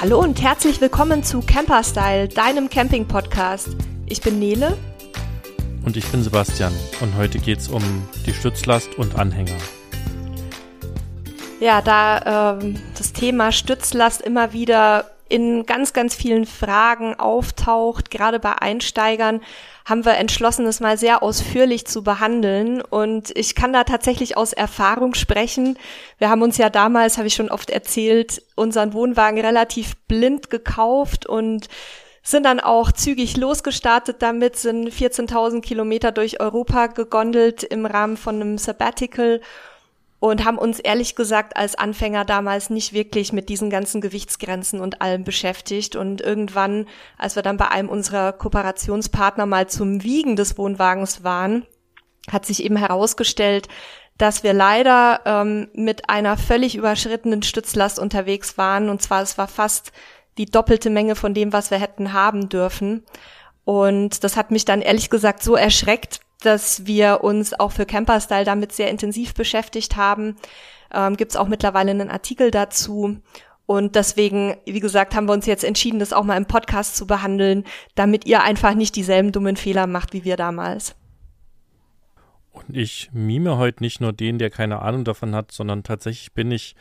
Hallo und herzlich willkommen zu Camper Style, deinem Camping-Podcast. Ich bin Nele. Und ich bin Sebastian. Und heute geht es um die Stützlast und Anhänger. Ja, da ähm, das Thema Stützlast immer wieder in ganz, ganz vielen Fragen auftaucht, gerade bei Einsteigern, haben wir entschlossen, es mal sehr ausführlich zu behandeln. Und ich kann da tatsächlich aus Erfahrung sprechen. Wir haben uns ja damals, habe ich schon oft erzählt, unseren Wohnwagen relativ blind gekauft und sind dann auch zügig losgestartet damit, sind 14.000 Kilometer durch Europa gegondelt im Rahmen von einem Sabbatical und haben uns ehrlich gesagt als Anfänger damals nicht wirklich mit diesen ganzen Gewichtsgrenzen und allem beschäftigt. Und irgendwann, als wir dann bei einem unserer Kooperationspartner mal zum Wiegen des Wohnwagens waren, hat sich eben herausgestellt, dass wir leider ähm, mit einer völlig überschrittenen Stützlast unterwegs waren. Und zwar, es war fast die doppelte Menge von dem, was wir hätten haben dürfen. Und das hat mich dann ehrlich gesagt so erschreckt, dass wir uns auch für Camperstyle damit sehr intensiv beschäftigt haben. Ähm, Gibt es auch mittlerweile einen Artikel dazu. Und deswegen, wie gesagt, haben wir uns jetzt entschieden, das auch mal im Podcast zu behandeln, damit ihr einfach nicht dieselben dummen Fehler macht wie wir damals. Und ich mime heute nicht nur den, der keine Ahnung davon hat, sondern tatsächlich bin ich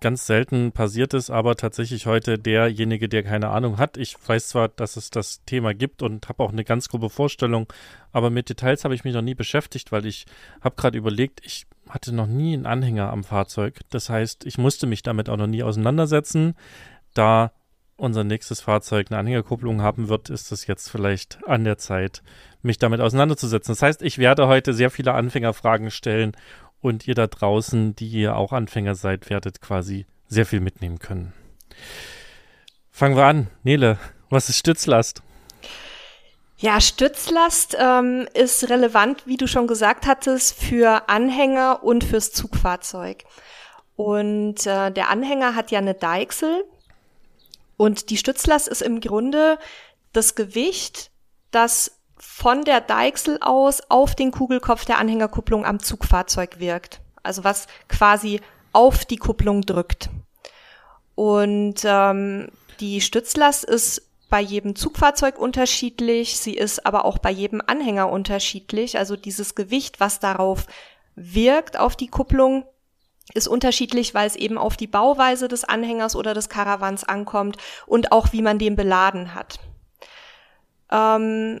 ganz selten passiert ist, aber tatsächlich heute derjenige, der keine Ahnung hat. Ich weiß zwar, dass es das Thema gibt und habe auch eine ganz grobe Vorstellung, aber mit Details habe ich mich noch nie beschäftigt, weil ich habe gerade überlegt, ich hatte noch nie einen Anhänger am Fahrzeug. Das heißt, ich musste mich damit auch noch nie auseinandersetzen. Da unser nächstes Fahrzeug eine Anhängerkupplung haben wird, ist es jetzt vielleicht an der Zeit, mich damit auseinanderzusetzen. Das heißt, ich werde heute sehr viele Anfängerfragen stellen und ihr da draußen, die ihr auch Anfänger seid, werdet quasi sehr viel mitnehmen können. Fangen wir an. Nele, was ist Stützlast? Ja, Stützlast ähm, ist relevant, wie du schon gesagt hattest, für Anhänger und fürs Zugfahrzeug. Und äh, der Anhänger hat ja eine Deichsel und die Stützlast ist im Grunde das Gewicht, das von der Deichsel aus auf den Kugelkopf der Anhängerkupplung am Zugfahrzeug wirkt. Also was quasi auf die Kupplung drückt. Und ähm, die Stützlast ist bei jedem Zugfahrzeug unterschiedlich, sie ist aber auch bei jedem Anhänger unterschiedlich. Also dieses Gewicht, was darauf wirkt, auf die Kupplung, ist unterschiedlich, weil es eben auf die Bauweise des Anhängers oder des Karawans ankommt und auch wie man den beladen hat. Ähm,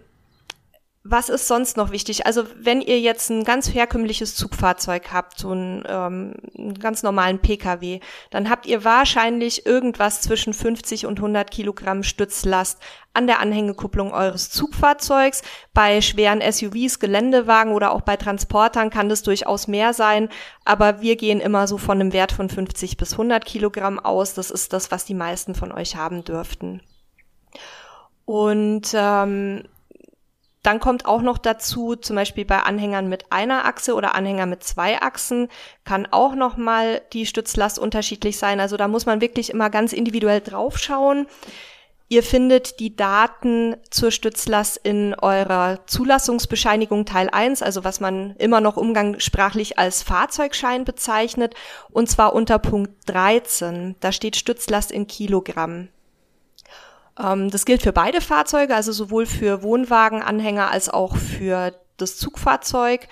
was ist sonst noch wichtig? Also wenn ihr jetzt ein ganz herkömmliches Zugfahrzeug habt, so einen, ähm, einen ganz normalen Pkw, dann habt ihr wahrscheinlich irgendwas zwischen 50 und 100 Kilogramm Stützlast an der Anhängekupplung eures Zugfahrzeugs. Bei schweren SUVs, Geländewagen oder auch bei Transportern kann das durchaus mehr sein, aber wir gehen immer so von einem Wert von 50 bis 100 Kilogramm aus. Das ist das, was die meisten von euch haben dürften. Und ähm, dann kommt auch noch dazu, zum Beispiel bei Anhängern mit einer Achse oder Anhänger mit zwei Achsen, kann auch nochmal die Stützlast unterschiedlich sein. Also da muss man wirklich immer ganz individuell draufschauen. Ihr findet die Daten zur Stützlast in eurer Zulassungsbescheinigung Teil 1, also was man immer noch umgangssprachlich als Fahrzeugschein bezeichnet, und zwar unter Punkt 13. Da steht Stützlast in Kilogramm. Ähm, das gilt für beide Fahrzeuge, also sowohl für Wohnwagenanhänger als auch für das Zugfahrzeug.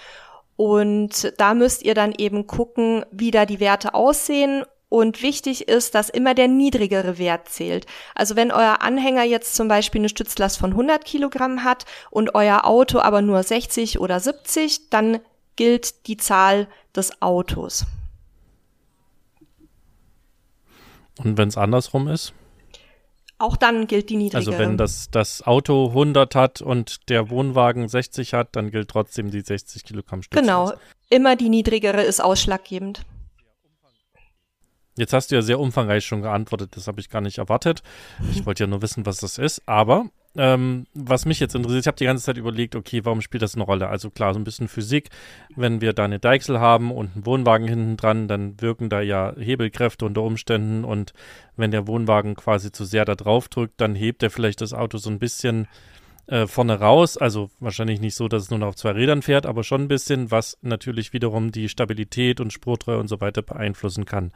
Und da müsst ihr dann eben gucken, wie da die Werte aussehen. Und wichtig ist, dass immer der niedrigere Wert zählt. Also wenn euer Anhänger jetzt zum Beispiel eine Stützlast von 100 Kilogramm hat und euer Auto aber nur 60 oder 70, dann gilt die Zahl des Autos. Und wenn es andersrum ist? Auch dann gilt die niedrigere. Also wenn das, das Auto 100 hat und der Wohnwagen 60 hat, dann gilt trotzdem die 60 Kilogramm Stützlast. Genau, immer die niedrigere ist ausschlaggebend. Jetzt hast du ja sehr umfangreich schon geantwortet, das habe ich gar nicht erwartet. Ich wollte ja nur wissen, was das ist, aber ähm, was mich jetzt interessiert, ich habe die ganze Zeit überlegt, okay, warum spielt das eine Rolle? Also klar, so ein bisschen Physik. Wenn wir da eine Deichsel haben und einen Wohnwagen hinten dran, dann wirken da ja Hebelkräfte unter Umständen und wenn der Wohnwagen quasi zu sehr da drauf drückt, dann hebt er vielleicht das Auto so ein bisschen äh, vorne raus. Also wahrscheinlich nicht so, dass es nur noch auf zwei Rädern fährt, aber schon ein bisschen, was natürlich wiederum die Stabilität und Spurtreue und so weiter beeinflussen kann.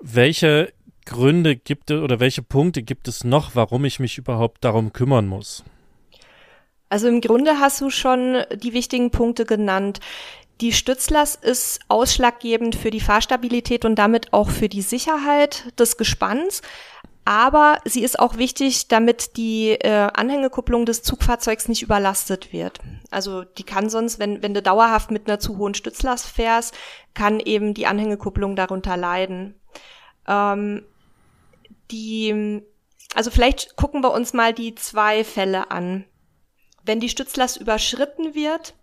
Welche Gründe gibt es oder welche Punkte gibt es noch, warum ich mich überhaupt darum kümmern muss? Also im Grunde hast du schon die wichtigen Punkte genannt. Die Stützlast ist ausschlaggebend für die Fahrstabilität und damit auch für die Sicherheit des Gespanns. Aber sie ist auch wichtig, damit die äh, Anhängekupplung des Zugfahrzeugs nicht überlastet wird. Also die kann sonst, wenn, wenn du dauerhaft mit einer zu hohen Stützlast fährst, kann eben die Anhängekupplung darunter leiden. Ähm, die, also vielleicht gucken wir uns mal die zwei Fälle an. Wenn die Stützlast überschritten wird,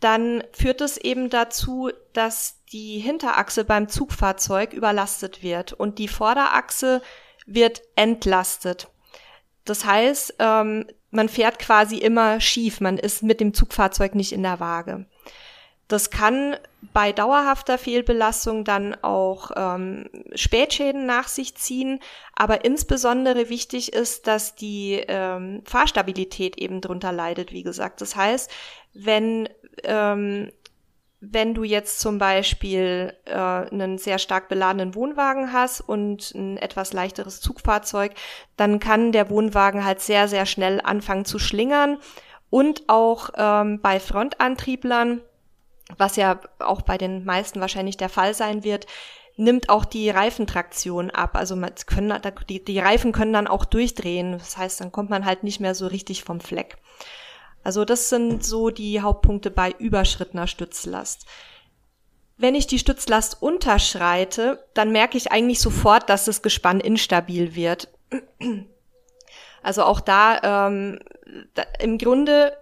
dann führt es eben dazu, dass die Hinterachse beim Zugfahrzeug überlastet wird und die Vorderachse wird entlastet. Das heißt, ähm, man fährt quasi immer schief, man ist mit dem Zugfahrzeug nicht in der Waage. Das kann bei dauerhafter Fehlbelastung dann auch ähm, Spätschäden nach sich ziehen, aber insbesondere wichtig ist, dass die ähm, Fahrstabilität eben drunter leidet, wie gesagt. Das heißt, wenn ähm, wenn du jetzt zum Beispiel äh, einen sehr stark beladenen Wohnwagen hast und ein etwas leichteres Zugfahrzeug, dann kann der Wohnwagen halt sehr, sehr schnell anfangen zu schlingern. Und auch ähm, bei Frontantrieblern, was ja auch bei den meisten wahrscheinlich der Fall sein wird, nimmt auch die Reifentraktion ab. Also man können, die, die Reifen können dann auch durchdrehen. Das heißt, dann kommt man halt nicht mehr so richtig vom Fleck. Also das sind so die Hauptpunkte bei überschrittener Stützlast. Wenn ich die Stützlast unterschreite, dann merke ich eigentlich sofort, dass das Gespann instabil wird. Also auch da, ähm, da im Grunde,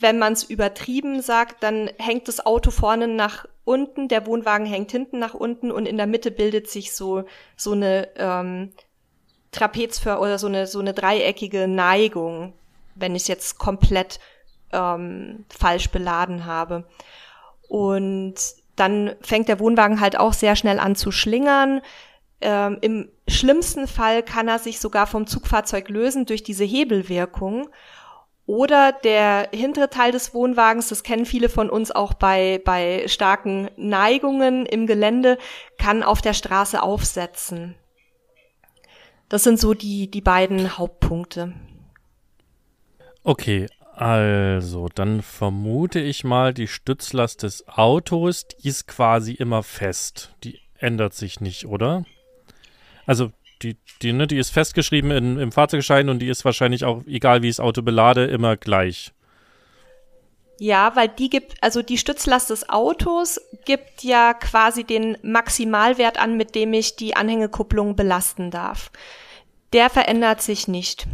wenn man es übertrieben sagt, dann hängt das Auto vorne nach unten, der Wohnwagen hängt hinten nach unten und in der Mitte bildet sich so so eine ähm, Trapezför oder so eine so eine dreieckige Neigung wenn ich es jetzt komplett ähm, falsch beladen habe. Und dann fängt der Wohnwagen halt auch sehr schnell an zu schlingern. Ähm, Im schlimmsten Fall kann er sich sogar vom Zugfahrzeug lösen durch diese Hebelwirkung. Oder der hintere Teil des Wohnwagens, das kennen viele von uns auch bei, bei starken Neigungen im Gelände, kann auf der Straße aufsetzen. Das sind so die, die beiden Hauptpunkte. Okay, also, dann vermute ich mal, die Stützlast des Autos, die ist quasi immer fest. Die ändert sich nicht, oder? Also, die, die, ne, die ist festgeschrieben in, im Fahrzeugschein und die ist wahrscheinlich auch, egal wie ich das Auto belade, immer gleich. Ja, weil die gibt, also die Stützlast des Autos gibt ja quasi den Maximalwert an, mit dem ich die Anhängekupplung belasten darf. Der verändert sich nicht.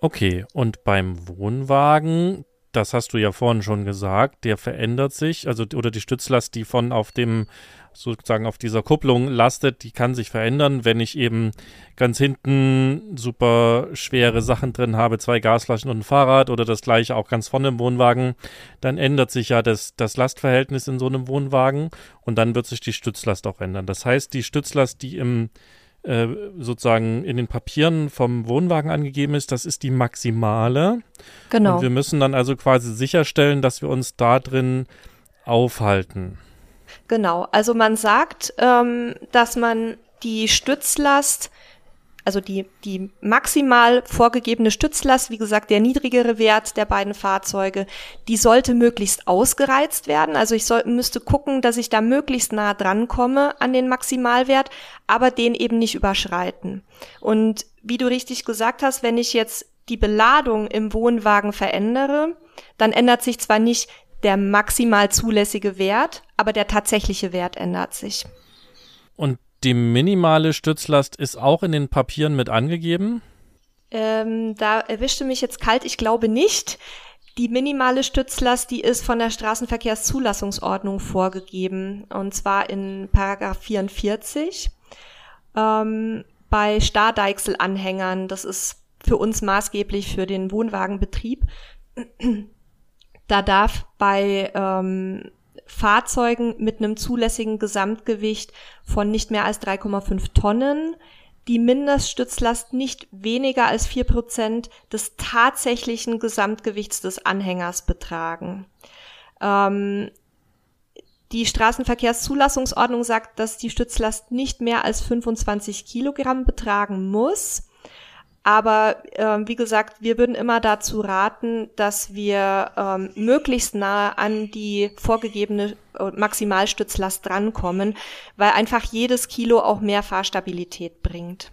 Okay, und beim Wohnwagen, das hast du ja vorhin schon gesagt, der verändert sich, also oder die Stützlast, die von auf dem sozusagen auf dieser Kupplung lastet, die kann sich verändern, wenn ich eben ganz hinten super schwere Sachen drin habe, zwei Gasflaschen und ein Fahrrad oder das gleiche auch ganz vorne im Wohnwagen, dann ändert sich ja das, das Lastverhältnis in so einem Wohnwagen und dann wird sich die Stützlast auch ändern. Das heißt, die Stützlast, die im äh, sozusagen in den Papieren vom Wohnwagen angegeben ist, das ist die maximale. Genau. Und wir müssen dann also quasi sicherstellen, dass wir uns da drin aufhalten. Genau, also man sagt, ähm, dass man die Stützlast also die, die maximal vorgegebene Stützlast, wie gesagt, der niedrigere Wert der beiden Fahrzeuge, die sollte möglichst ausgereizt werden. Also ich soll, müsste gucken, dass ich da möglichst nah dran komme an den Maximalwert, aber den eben nicht überschreiten. Und wie du richtig gesagt hast, wenn ich jetzt die Beladung im Wohnwagen verändere, dann ändert sich zwar nicht der maximal zulässige Wert, aber der tatsächliche Wert ändert sich. Und die minimale Stützlast ist auch in den Papieren mit angegeben? Ähm, da erwischte mich jetzt kalt, ich glaube nicht. Die minimale Stützlast, die ist von der Straßenverkehrszulassungsordnung vorgegeben, und zwar in Paragraph 44. Ähm, bei Stardeichselanhängern, das ist für uns maßgeblich für den Wohnwagenbetrieb, da darf bei ähm, Fahrzeugen mit einem zulässigen Gesamtgewicht von nicht mehr als 3,5 Tonnen die Mindeststützlast nicht weniger als vier Prozent des tatsächlichen Gesamtgewichts des Anhängers betragen. Ähm, die Straßenverkehrszulassungsordnung sagt, dass die Stützlast nicht mehr als 25 Kilogramm betragen muss. Aber äh, wie gesagt, wir würden immer dazu raten, dass wir ähm, möglichst nahe an die vorgegebene äh, Maximalstützlast drankommen, weil einfach jedes Kilo auch mehr Fahrstabilität bringt.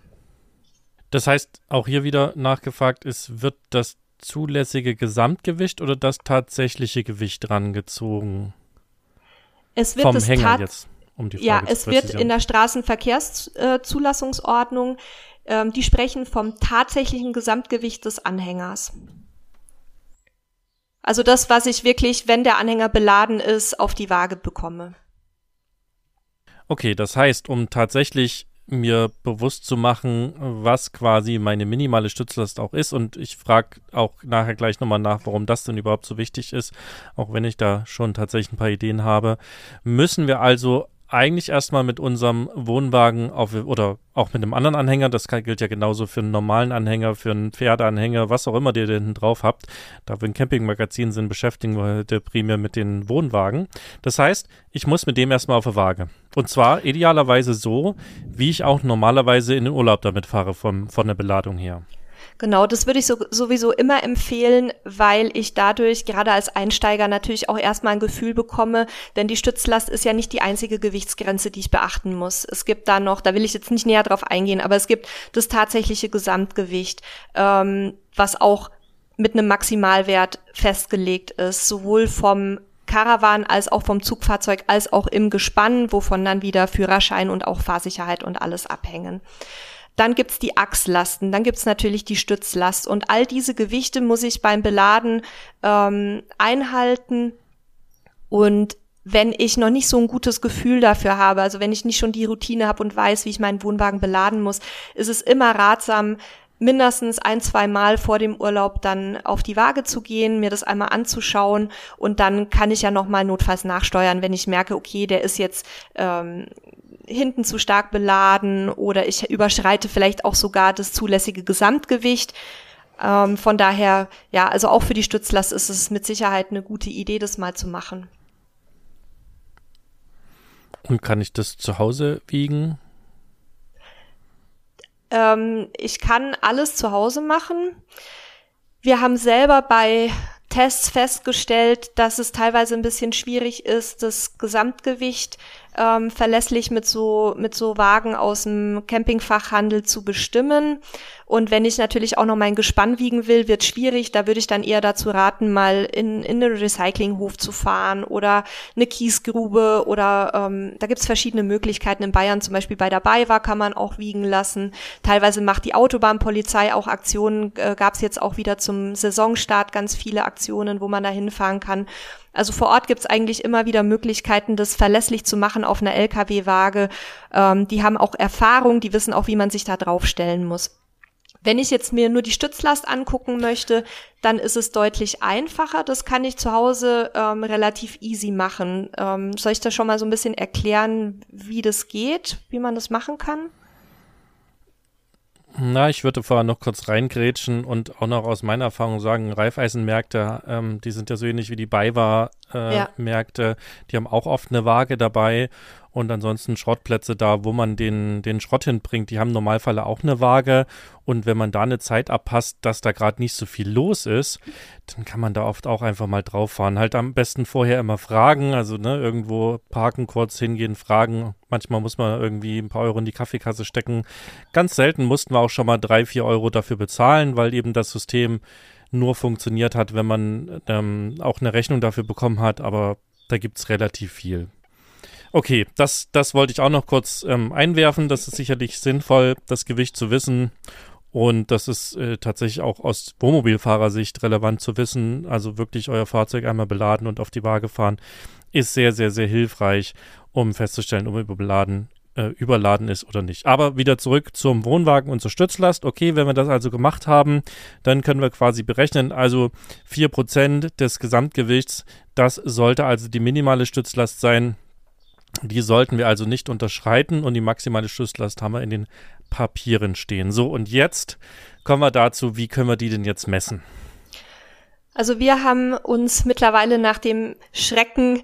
Das heißt, auch hier wieder nachgefragt ist, wird das zulässige Gesamtgewicht oder das tatsächliche Gewicht rangezogen? Es wird Vom das Hänger jetzt, um die Frage ja, es wird in der Straßenverkehrszulassungsordnung, ähm, die sprechen vom tatsächlichen Gesamtgewicht des Anhängers. Also das, was ich wirklich, wenn der Anhänger beladen ist, auf die Waage bekomme. Okay, das heißt, um tatsächlich mir bewusst zu machen, was quasi meine minimale Stützlast auch ist. Und ich frage auch nachher gleich nochmal nach, warum das denn überhaupt so wichtig ist, auch wenn ich da schon tatsächlich ein paar Ideen habe. Müssen wir also eigentlich erstmal mit unserem Wohnwagen auf, oder auch mit einem anderen Anhänger, das gilt ja genauso für einen normalen Anhänger, für einen Pferdeanhänger, was auch immer ihr hinten drauf habt. Da wir ein Campingmagazin sind, beschäftigen wir heute primär mit den Wohnwagen. Das heißt, ich muss mit dem erstmal auf die Waage. Und zwar idealerweise so, wie ich auch normalerweise in den Urlaub damit fahre, vom, von der Beladung her. Genau, das würde ich so, sowieso immer empfehlen, weil ich dadurch gerade als Einsteiger natürlich auch erstmal ein Gefühl bekomme, denn die Stützlast ist ja nicht die einzige Gewichtsgrenze, die ich beachten muss. Es gibt da noch, da will ich jetzt nicht näher drauf eingehen, aber es gibt das tatsächliche Gesamtgewicht, ähm, was auch mit einem Maximalwert festgelegt ist, sowohl vom Caravan als auch vom Zugfahrzeug als auch im Gespann, wovon dann wieder Führerschein und auch Fahrsicherheit und alles abhängen. Dann gibt's die Achslasten, dann gibt's natürlich die Stützlast und all diese Gewichte muss ich beim Beladen ähm, einhalten. Und wenn ich noch nicht so ein gutes Gefühl dafür habe, also wenn ich nicht schon die Routine habe und weiß, wie ich meinen Wohnwagen beladen muss, ist es immer ratsam, mindestens ein, zwei Mal vor dem Urlaub dann auf die Waage zu gehen, mir das einmal anzuschauen und dann kann ich ja nochmal notfalls nachsteuern, wenn ich merke, okay, der ist jetzt ähm, hinten zu stark beladen oder ich überschreite vielleicht auch sogar das zulässige Gesamtgewicht. Ähm, von daher, ja, also auch für die Stützlast ist es mit Sicherheit eine gute Idee, das mal zu machen. Und kann ich das zu Hause wiegen? Ähm, ich kann alles zu Hause machen. Wir haben selber bei Tests festgestellt, dass es teilweise ein bisschen schwierig ist, das Gesamtgewicht ähm, verlässlich mit so, mit so Wagen aus dem Campingfachhandel zu bestimmen. Und wenn ich natürlich auch noch mein Gespann wiegen will, wird schwierig. Da würde ich dann eher dazu raten, mal in, in einen Recyclinghof zu fahren oder eine Kiesgrube oder ähm, da gibt's verschiedene Möglichkeiten. In Bayern zum Beispiel bei der BayWa kann man auch wiegen lassen. Teilweise macht die Autobahnpolizei auch Aktionen, äh, gab's jetzt auch wieder zum Saisonstart ganz viele Aktionen, wo man da hinfahren kann. Also vor Ort gibt's eigentlich immer wieder Möglichkeiten, das verlässlich zu machen auf einer Lkw-Waage. Ähm, die haben auch Erfahrung, die wissen auch, wie man sich da draufstellen muss. Wenn ich jetzt mir nur die Stützlast angucken möchte, dann ist es deutlich einfacher. Das kann ich zu Hause ähm, relativ easy machen. Ähm, soll ich da schon mal so ein bisschen erklären, wie das geht, wie man das machen kann? Na, ich würde vorher noch kurz reingrätschen und auch noch aus meiner Erfahrung sagen, Reifeisenmärkte, ähm, die sind ja so ähnlich wie die Beiwa-Märkte, äh, ja. die haben auch oft eine Waage dabei und ansonsten Schrottplätze da, wo man den, den Schrott hinbringt, die haben im Normalfall auch eine Waage und wenn man da eine Zeit abpasst, dass da gerade nicht so viel los ist, dann kann man da oft auch einfach mal drauf fahren. Halt am besten vorher immer fragen, also ne, irgendwo parken, kurz hingehen, fragen. Manchmal muss man irgendwie ein paar Euro in die Kaffeekasse stecken. Ganz selten mussten wir auch schon mal drei, vier Euro dafür bezahlen, weil eben das System nur funktioniert hat, wenn man ähm, auch eine Rechnung dafür bekommen hat, aber da gibt es relativ viel. Okay, das, das wollte ich auch noch kurz ähm, einwerfen. Das ist sicherlich sinnvoll, das Gewicht zu wissen. Und das ist äh, tatsächlich auch aus Wohnmobilfahrersicht relevant zu wissen. Also wirklich euer Fahrzeug einmal beladen und auf die Waage fahren, ist sehr, sehr, sehr hilfreich, um festzustellen, ob überladen, äh, überladen ist oder nicht. Aber wieder zurück zum Wohnwagen und zur Stützlast. Okay, wenn wir das also gemacht haben, dann können wir quasi berechnen, also 4% des Gesamtgewichts, das sollte also die minimale Stützlast sein. Die sollten wir also nicht unterschreiten und die maximale Stützlast haben wir in den Papieren stehen. So, und jetzt kommen wir dazu, wie können wir die denn jetzt messen? Also wir haben uns mittlerweile nach dem Schrecken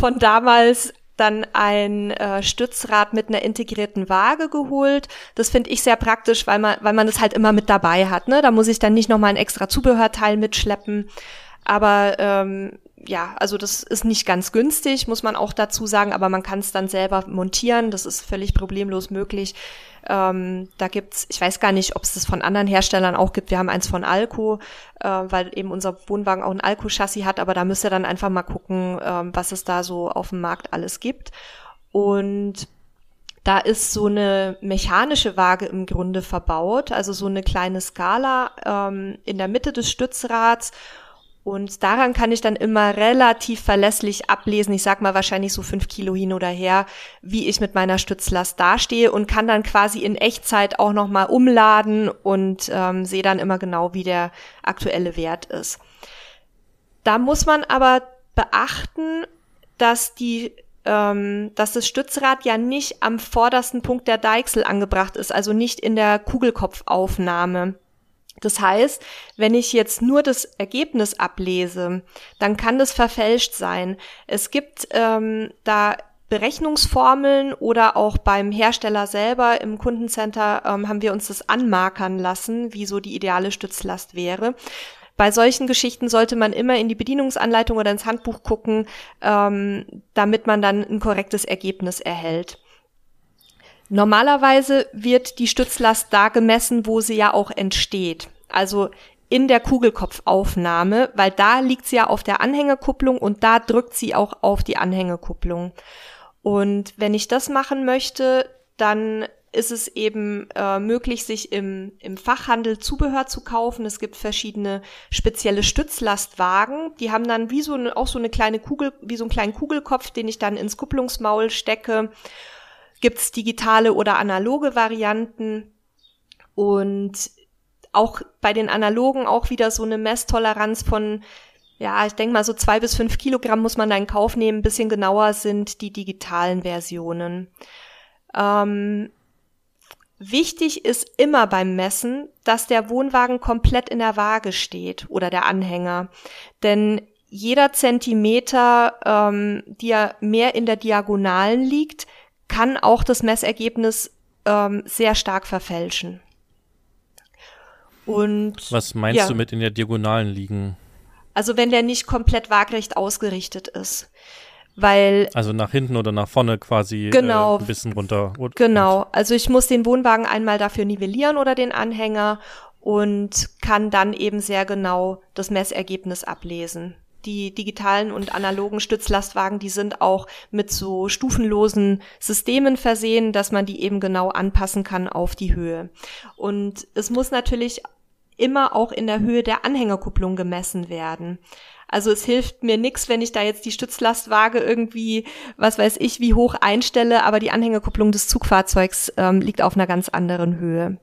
von damals dann ein äh, Stützrad mit einer integrierten Waage geholt. Das finde ich sehr praktisch, weil man, weil man das halt immer mit dabei hat. Ne? Da muss ich dann nicht nochmal ein extra Zubehörteil mitschleppen. Aber ähm, ja, also das ist nicht ganz günstig, muss man auch dazu sagen, aber man kann es dann selber montieren. Das ist völlig problemlos möglich. Ähm, da gibt's, ich weiß gar nicht, ob es das von anderen Herstellern auch gibt. Wir haben eins von Alco, äh, weil eben unser Wohnwagen auch ein Alco-Chassis hat, aber da müsst ihr dann einfach mal gucken, ähm, was es da so auf dem Markt alles gibt. Und da ist so eine mechanische Waage im Grunde verbaut, also so eine kleine Skala ähm, in der Mitte des Stützrads und daran kann ich dann immer relativ verlässlich ablesen, ich sag mal wahrscheinlich so fünf Kilo hin oder her, wie ich mit meiner Stützlast dastehe und kann dann quasi in Echtzeit auch nochmal umladen und ähm, sehe dann immer genau, wie der aktuelle Wert ist. Da muss man aber beachten, dass die ähm, dass das Stützrad ja nicht am vordersten Punkt der Deichsel angebracht ist, also nicht in der Kugelkopfaufnahme. Das heißt, wenn ich jetzt nur das Ergebnis ablese, dann kann das verfälscht sein. Es gibt ähm, da Berechnungsformeln oder auch beim Hersteller selber im Kundencenter ähm, haben wir uns das anmarkern lassen, wie so die ideale Stützlast wäre. Bei solchen Geschichten sollte man immer in die Bedienungsanleitung oder ins Handbuch gucken, ähm, damit man dann ein korrektes Ergebnis erhält. Normalerweise wird die Stützlast da gemessen, wo sie ja auch entsteht. Also in der Kugelkopfaufnahme, weil da liegt sie ja auf der Anhängerkupplung und da drückt sie auch auf die Anhängerkupplung. Und wenn ich das machen möchte, dann ist es eben äh, möglich, sich im, im Fachhandel Zubehör zu kaufen. Es gibt verschiedene spezielle Stützlastwagen. Die haben dann wie so eine, auch so eine kleine Kugel, wie so einen kleinen Kugelkopf, den ich dann ins Kupplungsmaul stecke gibt's digitale oder analoge Varianten. Und auch bei den analogen auch wieder so eine Messtoleranz von, ja, ich denke mal so zwei bis fünf Kilogramm muss man da in Kauf nehmen. Ein bisschen genauer sind die digitalen Versionen. Ähm, wichtig ist immer beim Messen, dass der Wohnwagen komplett in der Waage steht oder der Anhänger. Denn jeder Zentimeter, ähm, der mehr in der Diagonalen liegt, kann auch das Messergebnis ähm, sehr stark verfälschen. Und was meinst ja, du mit in der Diagonalen liegen? Also wenn der nicht komplett waagrecht ausgerichtet ist. Weil also nach hinten oder nach vorne quasi genau, äh, ein bisschen runter. Genau, also ich muss den Wohnwagen einmal dafür nivellieren oder den Anhänger und kann dann eben sehr genau das Messergebnis ablesen die digitalen und analogen Stützlastwagen, die sind auch mit so stufenlosen Systemen versehen, dass man die eben genau anpassen kann auf die Höhe. Und es muss natürlich immer auch in der Höhe der Anhängerkupplung gemessen werden. Also es hilft mir nichts, wenn ich da jetzt die Stützlastwaage irgendwie, was weiß ich, wie hoch einstelle, aber die Anhängerkupplung des Zugfahrzeugs ähm, liegt auf einer ganz anderen Höhe.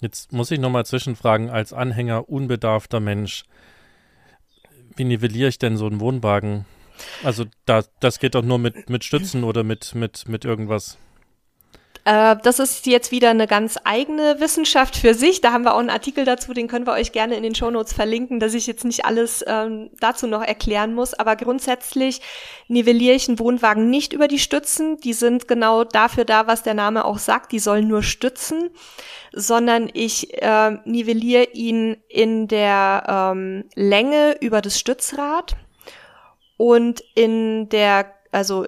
Jetzt muss ich nochmal zwischenfragen, als Anhänger unbedarfter Mensch, wie nivelliere ich denn so einen Wohnwagen? Also da, das geht doch nur mit, mit Stützen oder mit, mit, mit irgendwas. Äh, das ist jetzt wieder eine ganz eigene Wissenschaft für sich. Da haben wir auch einen Artikel dazu, den können wir euch gerne in den Shownotes verlinken, dass ich jetzt nicht alles ähm, dazu noch erklären muss. Aber grundsätzlich nivelliere ich einen Wohnwagen nicht über die Stützen. Die sind genau dafür da, was der Name auch sagt. Die sollen nur stützen sondern ich äh, nivelliere ihn in der ähm, Länge über das Stützrad und in der, also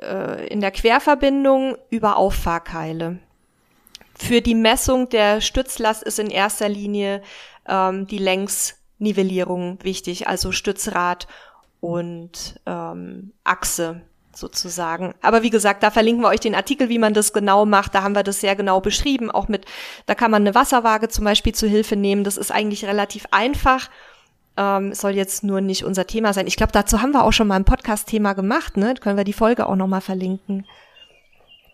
äh, in der Querverbindung über Auffahrkeile. Für die Messung der Stützlast ist in erster Linie ähm, die Längsnivellierung wichtig, also Stützrad und ähm, Achse sozusagen. Aber wie gesagt, da verlinken wir euch den Artikel, wie man das genau macht. Da haben wir das sehr genau beschrieben. Auch mit, da kann man eine Wasserwaage zum Beispiel zu Hilfe nehmen. Das ist eigentlich relativ einfach. Ähm, soll jetzt nur nicht unser Thema sein. Ich glaube, dazu haben wir auch schon mal ein Podcast-Thema gemacht. Ne? Können wir die Folge auch nochmal verlinken.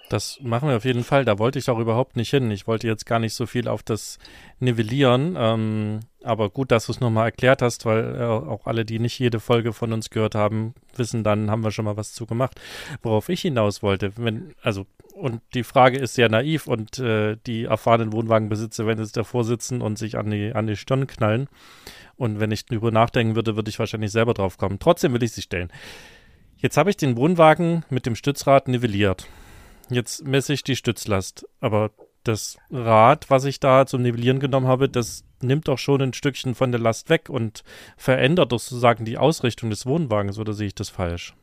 Das machen wir auf jeden Fall. Da wollte ich auch überhaupt nicht hin. Ich wollte jetzt gar nicht so viel auf das Nivellieren. Ähm, Aber gut, dass du es nochmal erklärt hast, weil äh, auch alle, die nicht jede Folge von uns gehört haben, wissen, dann haben wir schon mal was zu gemacht. Worauf ich hinaus wollte, wenn, also, und die Frage ist sehr naiv und äh, die erfahrenen Wohnwagenbesitzer werden jetzt davor sitzen und sich an die, an die Stirn knallen. Und wenn ich drüber nachdenken würde, würde ich wahrscheinlich selber drauf kommen. Trotzdem will ich sie stellen. Jetzt habe ich den Wohnwagen mit dem Stützrad nivelliert. Jetzt messe ich die Stützlast. Aber das Rad, was ich da zum Nivellieren genommen habe, das nimmt doch schon ein Stückchen von der Last weg und verändert doch sozusagen die Ausrichtung des Wohnwagens, oder sehe ich das falsch?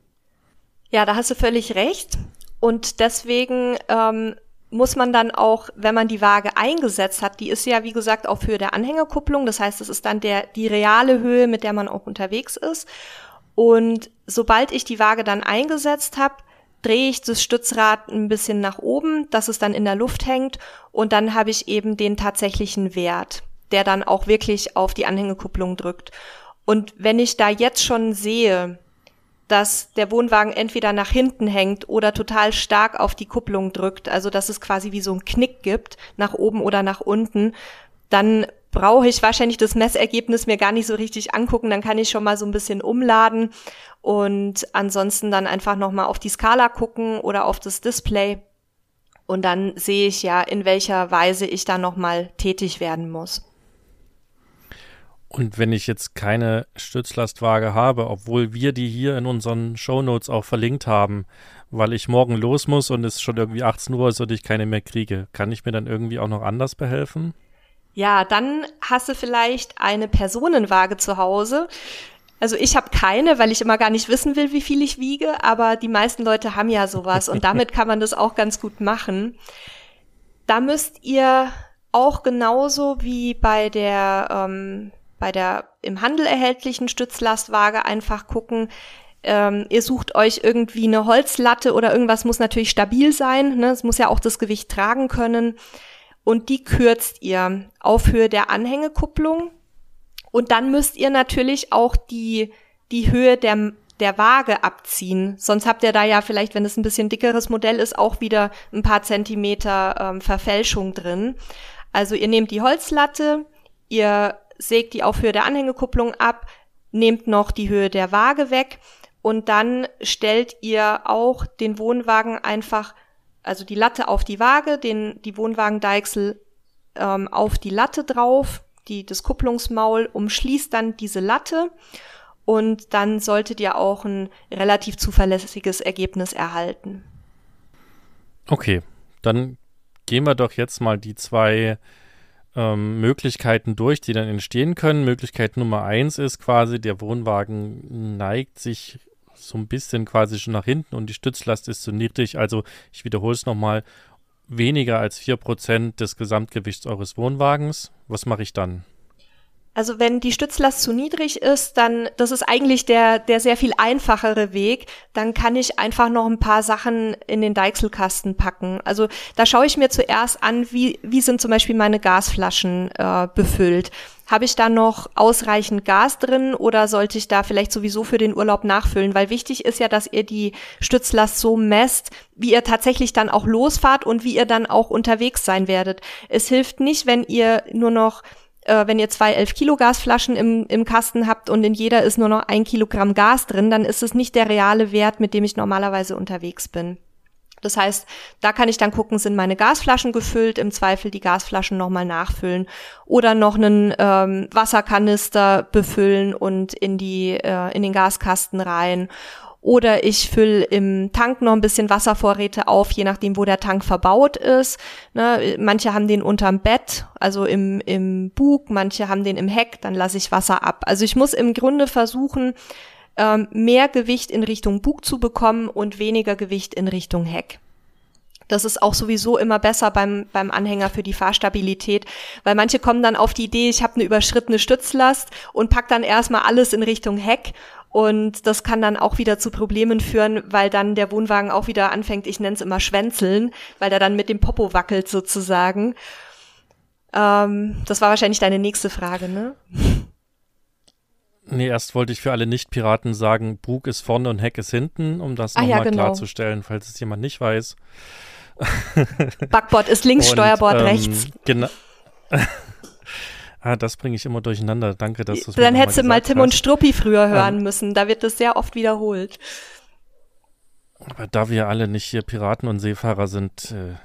Ja, da hast du völlig recht. Und deswegen ähm, muss man dann auch, wenn man die Waage eingesetzt hat, die ist ja wie gesagt auf Höhe der Anhängerkupplung, das heißt, das ist dann der die reale Höhe, mit der man auch unterwegs ist. Und sobald ich die Waage dann eingesetzt habe, drehe ich das Stützrad ein bisschen nach oben, dass es dann in der Luft hängt und dann habe ich eben den tatsächlichen Wert, der dann auch wirklich auf die Anhängekupplung drückt. Und wenn ich da jetzt schon sehe, dass der Wohnwagen entweder nach hinten hängt oder total stark auf die Kupplung drückt, also dass es quasi wie so ein Knick gibt, nach oben oder nach unten, dann brauche ich wahrscheinlich das Messergebnis mir gar nicht so richtig angucken, dann kann ich schon mal so ein bisschen umladen und ansonsten dann einfach nochmal auf die Skala gucken oder auf das Display und dann sehe ich ja, in welcher Weise ich da nochmal tätig werden muss. Und wenn ich jetzt keine Stützlastwaage habe, obwohl wir die hier in unseren Shownotes auch verlinkt haben, weil ich morgen los muss und es schon irgendwie 18 Uhr ist und ich keine mehr kriege, kann ich mir dann irgendwie auch noch anders behelfen? Ja, dann hast du vielleicht eine Personenwaage zu Hause. Also ich habe keine, weil ich immer gar nicht wissen will, wie viel ich wiege, aber die meisten Leute haben ja sowas und damit kann man das auch ganz gut machen. Da müsst ihr auch genauso wie bei der ähm, bei der im Handel erhältlichen Stützlastwaage einfach gucken, ähm, ihr sucht euch irgendwie eine Holzlatte oder irgendwas muss natürlich stabil sein. Ne? Es muss ja auch das Gewicht tragen können. Und die kürzt ihr auf Höhe der Anhängekupplung. Und dann müsst ihr natürlich auch die, die Höhe der, der Waage abziehen. Sonst habt ihr da ja vielleicht, wenn es ein bisschen dickeres Modell ist, auch wieder ein paar Zentimeter ähm, Verfälschung drin. Also ihr nehmt die Holzlatte, ihr sägt die auf Höhe der Anhängekupplung ab, nehmt noch die Höhe der Waage weg und dann stellt ihr auch den Wohnwagen einfach, also die Latte auf die Waage, den, die Wohnwagendeichsel ähm, auf die Latte drauf, die, das Kupplungsmaul umschließt dann diese Latte und dann solltet ihr auch ein relativ zuverlässiges Ergebnis erhalten. Okay, dann gehen wir doch jetzt mal die zwei ähm, Möglichkeiten durch, die dann entstehen können. Möglichkeit Nummer eins ist quasi, der Wohnwagen neigt sich so ein bisschen quasi schon nach hinten und die Stützlast ist zu niedrig. Also ich wiederhole es nochmal, weniger als 4% des Gesamtgewichts eures Wohnwagens. Was mache ich dann? Also wenn die Stützlast zu niedrig ist, dann, das ist eigentlich der, der sehr viel einfachere Weg, dann kann ich einfach noch ein paar Sachen in den Deichselkasten packen. Also da schaue ich mir zuerst an, wie, wie sind zum Beispiel meine Gasflaschen äh, befüllt. Habe ich da noch ausreichend Gas drin oder sollte ich da vielleicht sowieso für den Urlaub nachfüllen? Weil wichtig ist ja, dass ihr die Stützlast so messt, wie ihr tatsächlich dann auch losfahrt und wie ihr dann auch unterwegs sein werdet. Es hilft nicht, wenn ihr nur noch äh, wenn ihr zwei 11 Kilo Gasflaschen im, im Kasten habt und in jeder ist nur noch ein Kilogramm Gas drin, dann ist es nicht der reale Wert, mit dem ich normalerweise unterwegs bin. Das heißt, da kann ich dann gucken, sind meine Gasflaschen gefüllt, im Zweifel die Gasflaschen nochmal nachfüllen oder noch einen ähm, Wasserkanister befüllen und in die äh, in den Gaskasten rein oder ich fülle im Tank noch ein bisschen Wasservorräte auf, je nachdem, wo der Tank verbaut ist. Ne, manche haben den unterm Bett, also im, im Bug, manche haben den im Heck, dann lasse ich Wasser ab. Also ich muss im Grunde versuchen, ähm, mehr Gewicht in Richtung Bug zu bekommen und weniger Gewicht in Richtung Heck. Das ist auch sowieso immer besser beim, beim Anhänger für die Fahrstabilität, weil manche kommen dann auf die Idee, ich habe eine überschrittene Stützlast und pack dann erstmal alles in Richtung Heck und das kann dann auch wieder zu Problemen führen, weil dann der Wohnwagen auch wieder anfängt, ich nenne es immer Schwänzeln, weil der dann mit dem Popo wackelt sozusagen. Ähm, das war wahrscheinlich deine nächste Frage, ne? Nee, erst wollte ich für alle Nicht-Piraten sagen, Bug ist vorne und Heck ist hinten, um das nochmal ja, genau. klarzustellen, falls es jemand nicht weiß. Backbord ist links, und, Steuerbord ähm, rechts. Genau. Ah, das bringe ich immer durcheinander. Danke, dass du es Dann hättest du mal Tim hast. und Struppi früher ähm, hören ähm, müssen. Da wird das sehr oft wiederholt. Aber da wir alle nicht hier Piraten und Seefahrer sind, äh,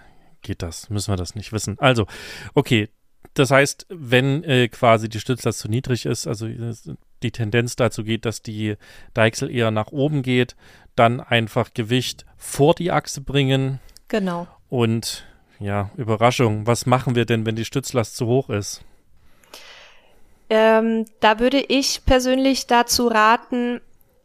geht das. Müssen wir das nicht wissen. Also, okay. Das heißt, wenn äh, quasi die Stützlast zu niedrig ist, also äh, die Tendenz dazu geht, dass die Deichsel eher nach oben geht, dann einfach Gewicht vor die Achse bringen. Genau. Und ja, Überraschung, was machen wir denn, wenn die Stützlast zu hoch ist? Ähm, da würde ich persönlich dazu raten,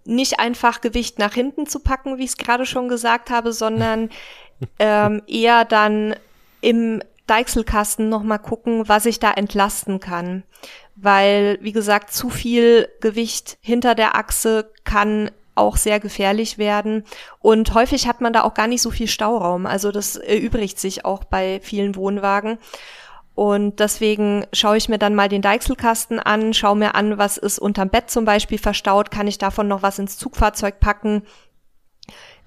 nicht einfach Gewicht nach hinten zu packen, wie ich es gerade schon gesagt habe, sondern ähm, eher dann im Deichselkasten nochmal gucken, was ich da entlasten kann. Weil, wie gesagt, zu viel Gewicht hinter der Achse kann auch sehr gefährlich werden. Und häufig hat man da auch gar nicht so viel Stauraum. Also das erübrigt sich auch bei vielen Wohnwagen. Und deswegen schaue ich mir dann mal den Deichselkasten an, schaue mir an, was ist unterm Bett zum Beispiel verstaut, kann ich davon noch was ins Zugfahrzeug packen,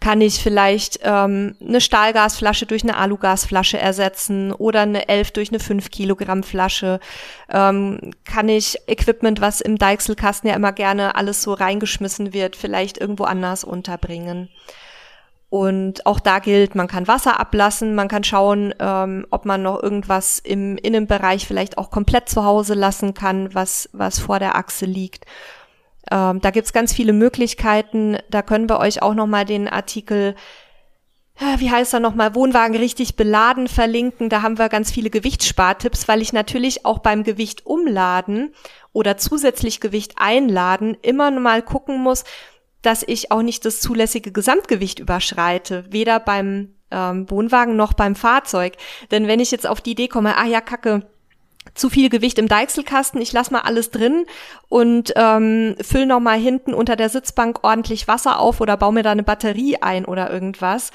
kann ich vielleicht ähm, eine Stahlgasflasche durch eine Alugasflasche ersetzen oder eine 11 durch eine 5 Kilogramm Flasche. Ähm, kann ich Equipment, was im Deichselkasten ja immer gerne alles so reingeschmissen wird, vielleicht irgendwo anders unterbringen. Und auch da gilt, man kann Wasser ablassen, man kann schauen, ähm, ob man noch irgendwas im Innenbereich vielleicht auch komplett zu Hause lassen kann, was, was vor der Achse liegt. Ähm, da gibt's ganz viele Möglichkeiten. Da können wir euch auch nochmal den Artikel, wie heißt er nochmal, Wohnwagen richtig beladen verlinken. Da haben wir ganz viele Gewichtsspartipps, weil ich natürlich auch beim Gewicht umladen oder zusätzlich Gewicht einladen immer mal gucken muss, dass ich auch nicht das zulässige Gesamtgewicht überschreite, weder beim ähm, Wohnwagen noch beim Fahrzeug. Denn wenn ich jetzt auf die Idee komme, ah ja, Kacke, zu viel Gewicht im Deichselkasten, ich lass mal alles drin und ähm, füll noch mal hinten unter der Sitzbank ordentlich Wasser auf oder baue mir da eine Batterie ein oder irgendwas,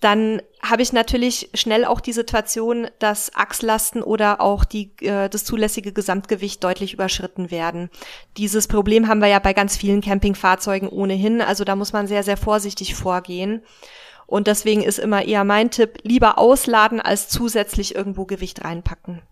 dann habe ich natürlich schnell auch die Situation, dass Achslasten oder auch die, äh, das zulässige Gesamtgewicht deutlich überschritten werden. Dieses Problem haben wir ja bei ganz vielen Campingfahrzeugen ohnehin, also da muss man sehr, sehr vorsichtig vorgehen. Und deswegen ist immer eher mein Tipp, lieber ausladen als zusätzlich irgendwo Gewicht reinpacken.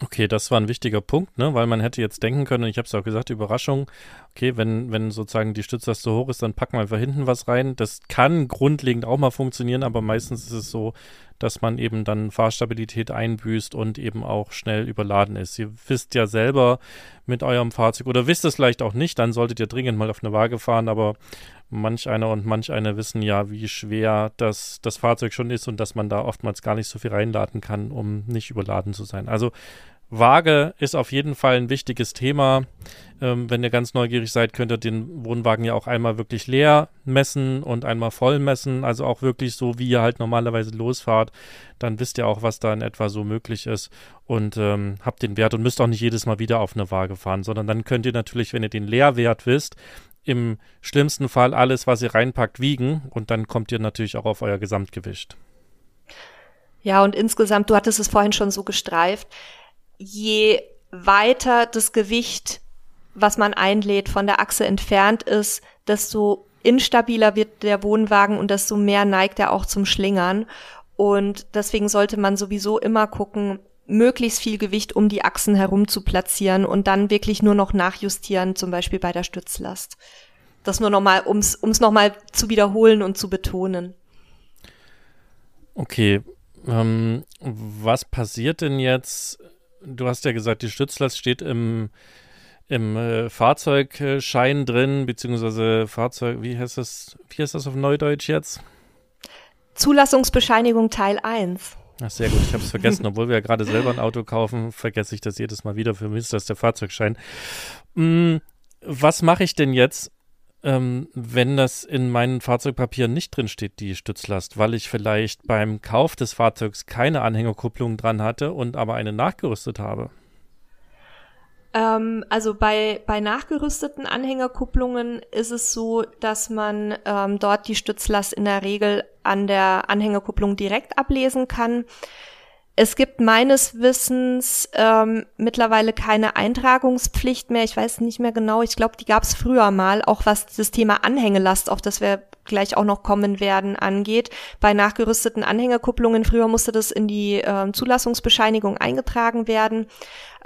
Okay, das war ein wichtiger Punkt, ne? weil man hätte jetzt denken können, ich habe es auch gesagt, Überraschung, okay, wenn, wenn sozusagen die Stützlast so hoch ist, dann packen wir einfach hinten was rein. Das kann grundlegend auch mal funktionieren, aber meistens ist es so, dass man eben dann Fahrstabilität einbüßt und eben auch schnell überladen ist. Ihr wisst ja selber mit eurem Fahrzeug oder wisst es vielleicht auch nicht, dann solltet ihr dringend mal auf eine Waage fahren, aber manch einer und manch einer wissen ja, wie schwer das, das Fahrzeug schon ist und dass man da oftmals gar nicht so viel reinladen kann, um nicht überladen zu sein. Also Waage ist auf jeden Fall ein wichtiges Thema. Ähm, wenn ihr ganz neugierig seid, könnt ihr den Wohnwagen ja auch einmal wirklich leer messen und einmal voll messen. Also auch wirklich so, wie ihr halt normalerweise losfahrt. Dann wisst ihr auch, was da in etwa so möglich ist und ähm, habt den Wert und müsst auch nicht jedes Mal wieder auf eine Waage fahren, sondern dann könnt ihr natürlich, wenn ihr den Leerwert wisst, im schlimmsten Fall alles, was ihr reinpackt, wiegen und dann kommt ihr natürlich auch auf euer Gesamtgewicht. Ja, und insgesamt, du hattest es vorhin schon so gestreift, je weiter das Gewicht, was man einlädt, von der Achse entfernt ist, desto instabiler wird der Wohnwagen und desto mehr neigt er auch zum Schlingern. Und deswegen sollte man sowieso immer gucken, möglichst viel Gewicht um die Achsen herum zu platzieren und dann wirklich nur noch nachjustieren, zum Beispiel bei der Stützlast. Das nur nochmal, ums, ums nochmal zu wiederholen und zu betonen. Okay. Ähm, was passiert denn jetzt? Du hast ja gesagt, die Stützlast steht im, im äh, Fahrzeugschein drin, beziehungsweise Fahrzeug, wie heißt das, wie heißt das auf Neudeutsch jetzt? Zulassungsbescheinigung Teil 1. Ach, sehr gut. Ich habe es vergessen. Obwohl wir ja gerade selber ein Auto kaufen, vergesse ich das jedes Mal wieder. Für mich ist das der Fahrzeugschein. Hm, was mache ich denn jetzt, ähm, wenn das in meinen Fahrzeugpapieren nicht drin steht, die Stützlast, weil ich vielleicht beim Kauf des Fahrzeugs keine Anhängerkupplung dran hatte und aber eine nachgerüstet habe? Ähm, also bei, bei nachgerüsteten Anhängerkupplungen ist es so, dass man ähm, dort die Stützlast in der Regel an der Anhängerkupplung direkt ablesen kann. Es gibt meines Wissens ähm, mittlerweile keine Eintragungspflicht mehr. Ich weiß nicht mehr genau. Ich glaube, die gab es früher mal, auch was das Thema Anhängelast, auf das wir gleich auch noch kommen werden, angeht. Bei nachgerüsteten Anhängerkupplungen, früher musste das in die äh, Zulassungsbescheinigung eingetragen werden.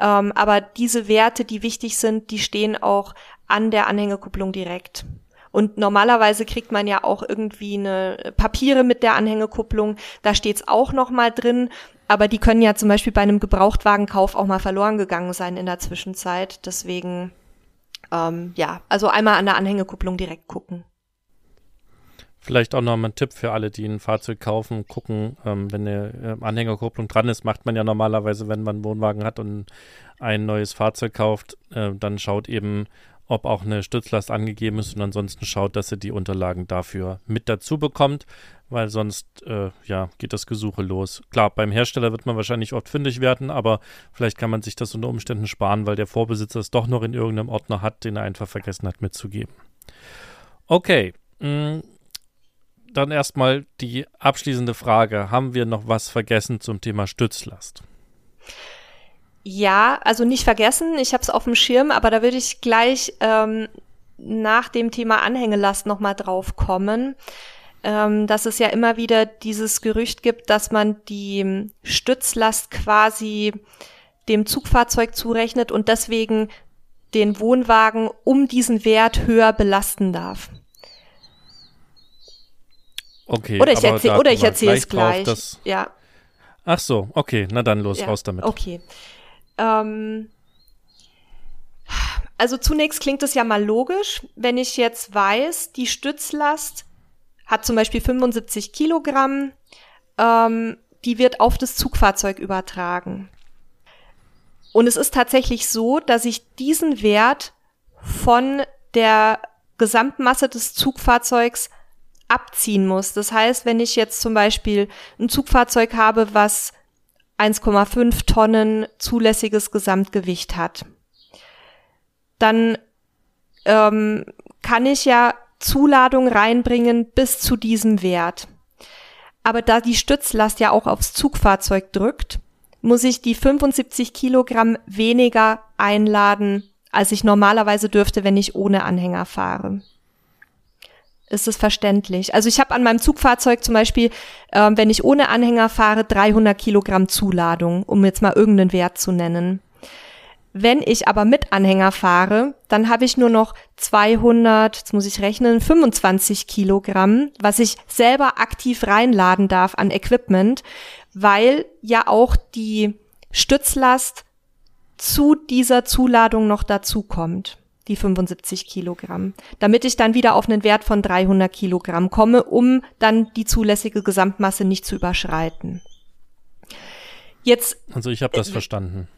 Ähm, aber diese Werte, die wichtig sind, die stehen auch an der Anhängerkupplung direkt. Und normalerweise kriegt man ja auch irgendwie eine Papiere mit der Anhängekupplung. Da steht's auch noch mal drin. Aber die können ja zum Beispiel bei einem Gebrauchtwagenkauf auch mal verloren gegangen sein in der Zwischenzeit. Deswegen, ähm, ja, also einmal an der Anhängekupplung direkt gucken. Vielleicht auch noch mal ein Tipp für alle, die ein Fahrzeug kaufen, gucken, ähm, wenn eine äh, Anhängerkupplung dran ist, macht man ja normalerweise, wenn man einen Wohnwagen hat und ein neues Fahrzeug kauft, äh, dann schaut eben, ob auch eine Stützlast angegeben ist und ansonsten schaut, dass ihr die Unterlagen dafür mit dazu bekommt, weil sonst äh, ja, geht das Gesuche los. Klar, beim Hersteller wird man wahrscheinlich oft fündig werden, aber vielleicht kann man sich das unter Umständen sparen, weil der Vorbesitzer es doch noch in irgendeinem Ordner hat, den er einfach vergessen hat mitzugeben. Okay, mh, mm, dann erstmal die abschließende Frage. Haben wir noch was vergessen zum Thema Stützlast? Ja, also nicht vergessen, ich habe es auf dem Schirm, aber da würde ich gleich ähm, nach dem Thema Anhängelast nochmal drauf kommen, ähm, dass es ja immer wieder dieses Gerücht gibt, dass man die Stützlast quasi dem Zugfahrzeug zurechnet und deswegen den Wohnwagen um diesen Wert höher belasten darf. Okay. Oder ich erzähle oder ich erzähle es gleich. Drauf, ja. Ach so, okay, na dann los, ja, raus damit. Okay. Ähm, also zunächst klingt es ja mal logisch, wenn ich jetzt weiß, die Stützlast hat zum Beispiel 75 Kilogramm, ähm, die wird auf das Zugfahrzeug übertragen. Und es ist tatsächlich so, dass ich diesen Wert von der Gesamtmasse des Zugfahrzeugs abziehen muss. Das heißt, wenn ich jetzt zum Beispiel ein Zugfahrzeug habe, was 1,5 Tonnen zulässiges Gesamtgewicht hat. Dann ähm, kann ich ja Zuladung reinbringen bis zu diesem Wert. Aber da die Stützlast ja auch aufs Zugfahrzeug drückt, muss ich die 75 Kilogramm weniger einladen, als ich normalerweise dürfte, wenn ich ohne Anhänger fahre ist es verständlich. Also ich habe an meinem Zugfahrzeug zum Beispiel, äh, wenn ich ohne Anhänger fahre, 300 Kilogramm Zuladung, um jetzt mal irgendeinen Wert zu nennen. Wenn ich aber mit Anhänger fahre, dann habe ich nur noch 200, jetzt muss ich rechnen, 25 Kilogramm, was ich selber aktiv reinladen darf an Equipment, weil ja auch die Stützlast zu dieser Zuladung noch dazu kommt die 75 Kilogramm, damit ich dann wieder auf einen Wert von 300 Kilogramm komme, um dann die zulässige Gesamtmasse nicht zu überschreiten. Jetzt. Also ich habe das äh, verstanden.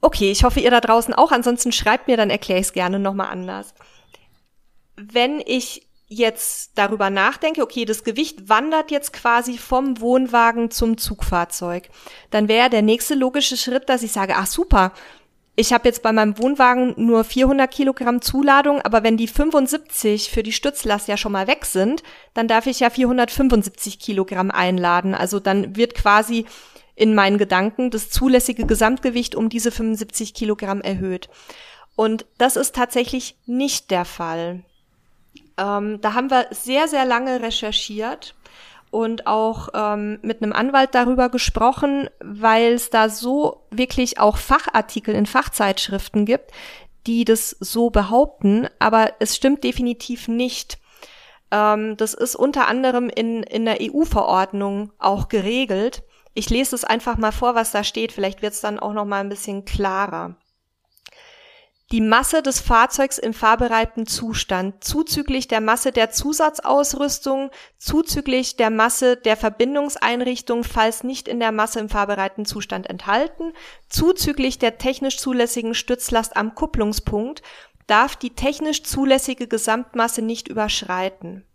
Okay, ich hoffe ihr da draußen auch. Ansonsten schreibt mir, dann erkläre ich es gerne nochmal anders. Wenn ich jetzt darüber nachdenke, okay, das Gewicht wandert jetzt quasi vom Wohnwagen zum Zugfahrzeug, dann wäre der nächste logische Schritt, dass ich sage, ach super, ich habe jetzt bei meinem Wohnwagen nur 400 Kilogramm Zuladung, aber wenn die 75 für die Stützlast ja schon mal weg sind, dann darf ich ja 475 Kilogramm einladen. Also dann wird quasi in meinen Gedanken das zulässige Gesamtgewicht um diese 75 Kilogramm erhöht. Und das ist tatsächlich nicht der Fall. Ähm, da haben wir sehr, sehr lange recherchiert und auch ähm, mit einem Anwalt darüber gesprochen, weil es da so wirklich auch Fachartikel in Fachzeitschriften gibt, die das so behaupten, aber es stimmt definitiv nicht. Ähm, das ist unter anderem in, in der EU-Verordnung auch geregelt. Ich lese es einfach mal vor, was da steht. Vielleicht wird es dann auch noch mal ein bisschen klarer die Masse des Fahrzeugs im fahrbereiten Zustand, zuzüglich der Masse der Zusatzausrüstung, zuzüglich der Masse der Verbindungseinrichtung, falls nicht in der Masse im fahrbereiten Zustand enthalten, zuzüglich der technisch zulässigen Stützlast am Kupplungspunkt, darf die technisch zulässige Gesamtmasse nicht überschreiten.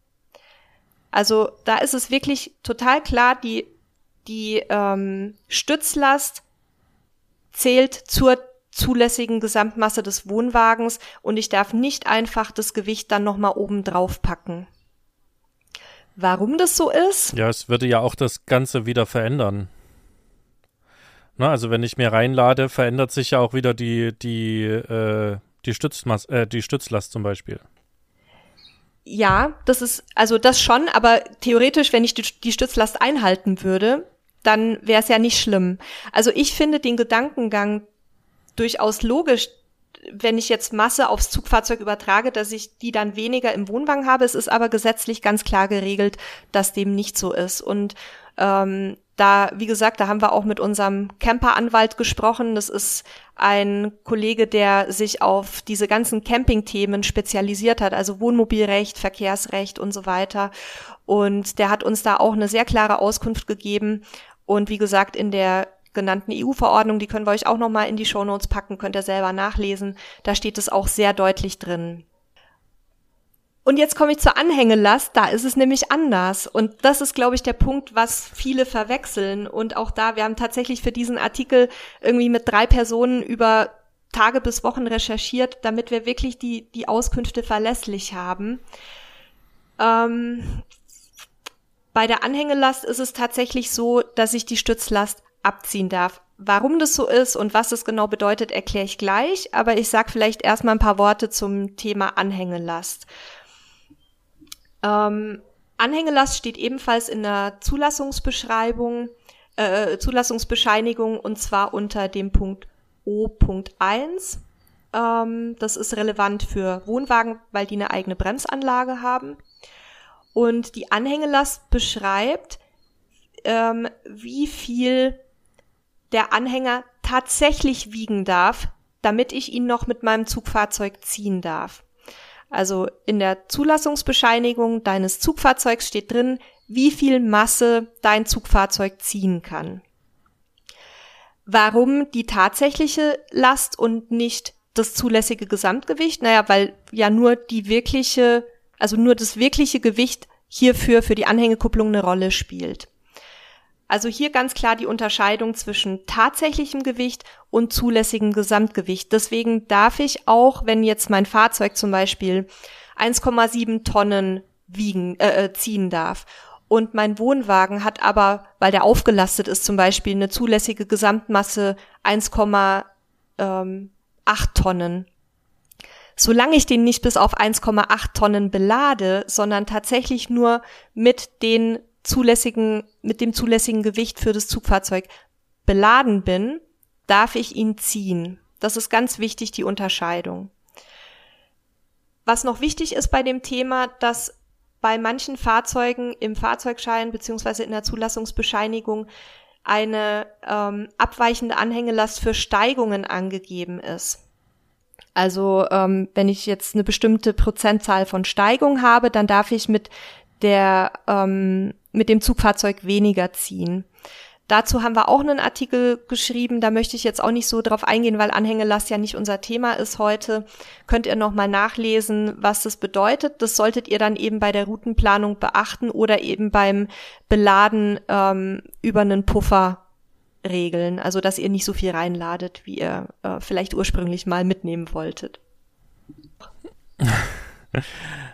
Also da ist es wirklich total klar, die, die ähm, Stützlast zählt zur zulässigen Gesamtmasse des Wohnwagens und ich darf nicht einfach das Gewicht dann nochmal oben drauf packen. Warum das so ist? Ja, es würde ja auch das Ganze wieder verändern. Ne, also wenn ich mehr reinlade, verändert sich ja auch wieder die, die, äh, die, Stützmas äh, die Stützlast zum Beispiel. Ja, das ist, also das schon, aber theoretisch, wenn ich die, die Stützlast einhalten würde, dann wäre es ja nicht schlimm. Also ich finde den Gedankengang durchaus logisch, wenn ich jetzt Masse aufs Zugfahrzeug übertrage, dass ich die dann weniger im Wohnwagen habe. Es ist aber gesetzlich ganz klar geregelt, dass dem nicht so ist. Und ähm, da, wie gesagt, da haben wir auch mit unserem Camperanwalt gesprochen. Das ist ein Kollege, der sich auf diese ganzen Campingthemen spezialisiert hat, also Wohnmobilrecht, Verkehrsrecht und so weiter. Und der hat uns da auch eine sehr klare Auskunft gegeben. Und wie gesagt, in der genannten EU-Verordnung, die können wir euch auch nochmal in die Shownotes packen, könnt ihr selber nachlesen. Da steht es auch sehr deutlich drin. Und jetzt komme ich zur Anhängelast, da ist es nämlich anders. Und das ist, glaube ich, der Punkt, was viele verwechseln. Und auch da, wir haben tatsächlich für diesen Artikel irgendwie mit drei Personen über Tage bis Wochen recherchiert, damit wir wirklich die, die Auskünfte verlässlich haben. Ähm, bei der Anhängelast ist es tatsächlich so, dass ich die Stützlast abziehen darf. Warum das so ist und was es genau bedeutet, erkläre ich gleich, aber ich sage vielleicht erstmal ein paar Worte zum Thema Anhängelast. Ähm, Anhängelast steht ebenfalls in der Zulassungsbeschreibung, äh, Zulassungsbescheinigung und zwar unter dem Punkt O.1. Ähm, das ist relevant für Wohnwagen, weil die eine eigene Bremsanlage haben. Und die Anhängelast beschreibt, ähm, wie viel der Anhänger tatsächlich wiegen darf, damit ich ihn noch mit meinem Zugfahrzeug ziehen darf. Also in der Zulassungsbescheinigung deines Zugfahrzeugs steht drin, wie viel Masse dein Zugfahrzeug ziehen kann. Warum die tatsächliche Last und nicht das zulässige Gesamtgewicht? Naja, weil ja nur die wirkliche, also nur das wirkliche Gewicht hierfür für die Anhängekupplung eine Rolle spielt. Also hier ganz klar die Unterscheidung zwischen tatsächlichem Gewicht und zulässigem Gesamtgewicht. Deswegen darf ich auch, wenn jetzt mein Fahrzeug zum Beispiel 1,7 Tonnen wiegen, äh, äh, ziehen darf und mein Wohnwagen hat aber, weil der aufgelastet ist zum Beispiel, eine zulässige Gesamtmasse 1,8 ähm, Tonnen. Solange ich den nicht bis auf 1,8 Tonnen belade, sondern tatsächlich nur mit den zulässigen, mit dem zulässigen Gewicht für das Zugfahrzeug beladen bin, darf ich ihn ziehen. Das ist ganz wichtig, die Unterscheidung. Was noch wichtig ist bei dem Thema, dass bei manchen Fahrzeugen im Fahrzeugschein beziehungsweise in der Zulassungsbescheinigung eine ähm, abweichende Anhängelast für Steigungen angegeben ist. Also ähm, wenn ich jetzt eine bestimmte Prozentzahl von Steigung habe, dann darf ich mit der ähm, mit dem Zugfahrzeug weniger ziehen. Dazu haben wir auch einen Artikel geschrieben, da möchte ich jetzt auch nicht so drauf eingehen, weil Anhängelast ja nicht unser Thema ist heute. Könnt ihr nochmal nachlesen, was das bedeutet. Das solltet ihr dann eben bei der Routenplanung beachten oder eben beim Beladen ähm, über einen Puffer regeln. Also dass ihr nicht so viel reinladet, wie ihr äh, vielleicht ursprünglich mal mitnehmen wolltet.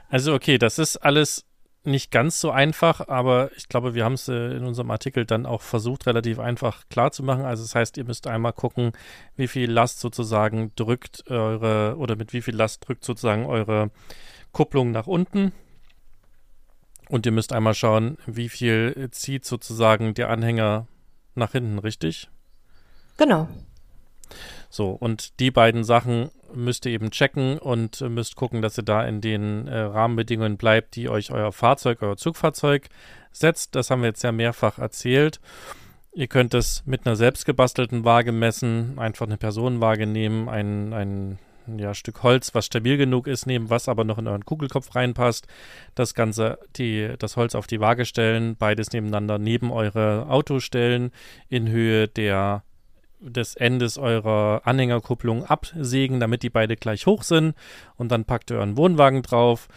Also okay, das ist alles nicht ganz so einfach, aber ich glaube, wir haben es äh, in unserem Artikel dann auch versucht, relativ einfach klar zu machen. Also das heißt, ihr müsst einmal gucken, wie viel Last sozusagen drückt eure oder mit wie viel Last drückt sozusagen eure Kupplung nach unten. Und ihr müsst einmal schauen, wie viel zieht sozusagen der Anhänger nach hinten, richtig? Genau. So, und die beiden Sachen müsst ihr eben checken und müsst gucken, dass ihr da in den äh, Rahmenbedingungen bleibt, die euch euer Fahrzeug, euer Zugfahrzeug setzt. Das haben wir jetzt ja mehrfach erzählt. Ihr könnt es mit einer selbstgebastelten Waage messen, einfach eine Personenwaage nehmen, ein, ein ja, Stück Holz, was stabil genug ist, nehmen, was aber noch in euren Kugelkopf reinpasst. Das Ganze, die, das Holz auf die Waage stellen, beides nebeneinander neben eure Auto stellen, in Höhe der des Endes eurer Anhängerkupplung absägen, damit die beide gleich hoch sind. Und dann packt ihr euren Wohnwagen drauf,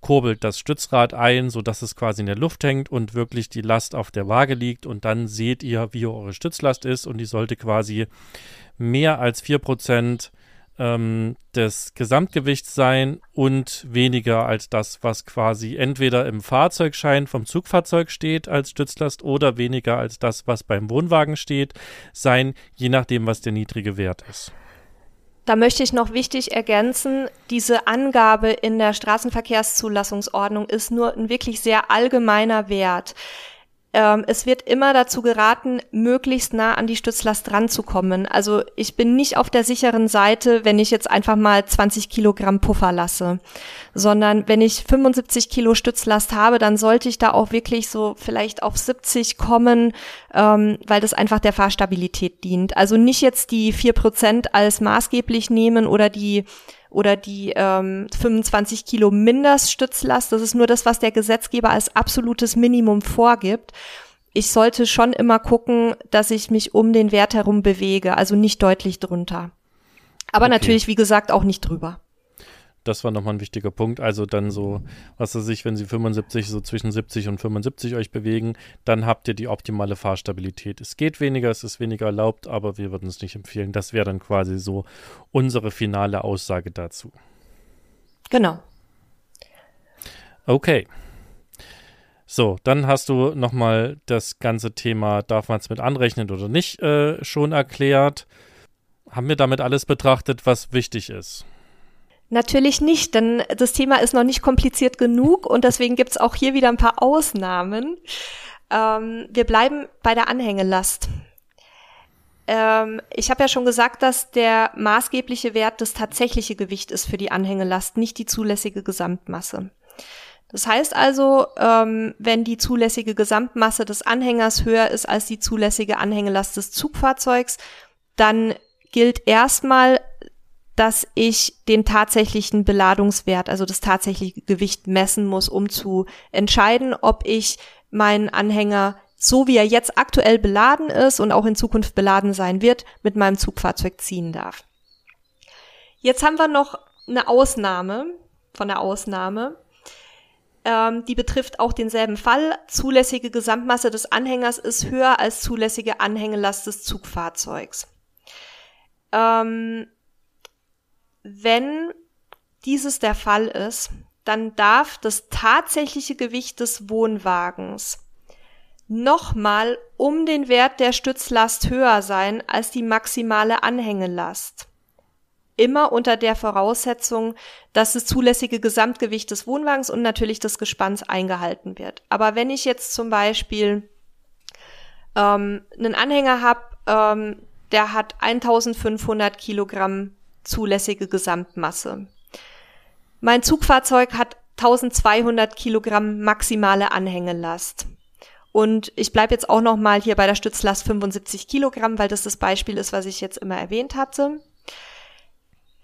kurbelt das Stützrad ein, sodass es quasi in der Luft hängt und wirklich die Last auf der Waage liegt. Und dann seht ihr, wie eure Stützlast ist. Und die sollte quasi mehr als 4% ähm, des Gesamtgewichts sein und weniger als das, was quasi entweder im Fahrzeugschein vom Zugfahrzeug steht als Stützlast oder weniger als das, was beim Wohnwagen steht, sein, je nachdem, was der niedrige Wert ist. Da möchte ich noch wichtig ergänzen, diese Angabe in der Straßenverkehrszulassungsordnung ist nur ein wirklich sehr allgemeiner Wert. Ähm, es wird immer dazu geraten, möglichst nah an die Stützlast ranzukommen. Also ich bin nicht auf der sicheren Seite, wenn ich jetzt einfach mal 20 Kilogramm Puffer lasse, sondern wenn ich 75 Kilo Stützlast habe, dann sollte ich da auch wirklich so vielleicht auf 70 kommen, ähm, weil das einfach der Fahrstabilität dient. Also nicht jetzt die vier Prozent als maßgeblich nehmen oder die oder die ähm, 25 Kilo Mindeststützlast. Das ist nur das, was der Gesetzgeber als absolutes Minimum vorgibt. Ich sollte schon immer gucken, dass ich mich um den Wert herum bewege, also nicht deutlich drunter. Aber okay. natürlich, wie gesagt, auch nicht drüber das war nochmal ein wichtiger Punkt. Also dann so, was weiß ich, wenn Sie 75, so zwischen 70 und 75 euch bewegen, dann habt ihr die optimale Fahrstabilität. Es geht weniger, es ist weniger erlaubt, aber wir würden es nicht empfehlen. Das wäre dann quasi so unsere finale Aussage dazu. Genau. Okay. So, dann hast du nochmal das ganze Thema, darf man es mit anrechnen oder nicht, äh, schon erklärt. Haben wir damit alles betrachtet, was wichtig ist? Natürlich nicht, denn das Thema ist noch nicht kompliziert genug und deswegen gibt's auch hier wieder ein paar Ausnahmen. Ähm, wir bleiben bei der Anhängelast. Ähm, ich habe ja schon gesagt, dass der maßgebliche Wert das tatsächliche Gewicht ist für die Anhängelast, nicht die zulässige Gesamtmasse. Das heißt also, ähm, wenn die zulässige Gesamtmasse des Anhängers höher ist als die zulässige Anhängelast des Zugfahrzeugs, dann gilt erstmal dass ich den tatsächlichen Beladungswert, also das tatsächliche Gewicht messen muss, um zu entscheiden, ob ich meinen Anhänger so wie er jetzt aktuell beladen ist und auch in Zukunft beladen sein wird, mit meinem Zugfahrzeug ziehen darf. Jetzt haben wir noch eine Ausnahme von der Ausnahme. Ähm, die betrifft auch denselben Fall. Zulässige Gesamtmasse des Anhängers ist höher als zulässige Anhängelast des Zugfahrzeugs. Ähm, wenn dieses der Fall ist, dann darf das tatsächliche Gewicht des Wohnwagens nochmal um den Wert der Stützlast höher sein als die maximale Anhängelast. Immer unter der Voraussetzung, dass das zulässige Gesamtgewicht des Wohnwagens und natürlich des Gespanns eingehalten wird. Aber wenn ich jetzt zum Beispiel ähm, einen Anhänger habe, ähm, der hat 1500 Kilogramm zulässige Gesamtmasse. Mein Zugfahrzeug hat 1200 Kilogramm maximale Anhängelast. Und ich bleibe jetzt auch noch mal hier bei der Stützlast 75 Kilogramm, weil das das Beispiel ist, was ich jetzt immer erwähnt hatte.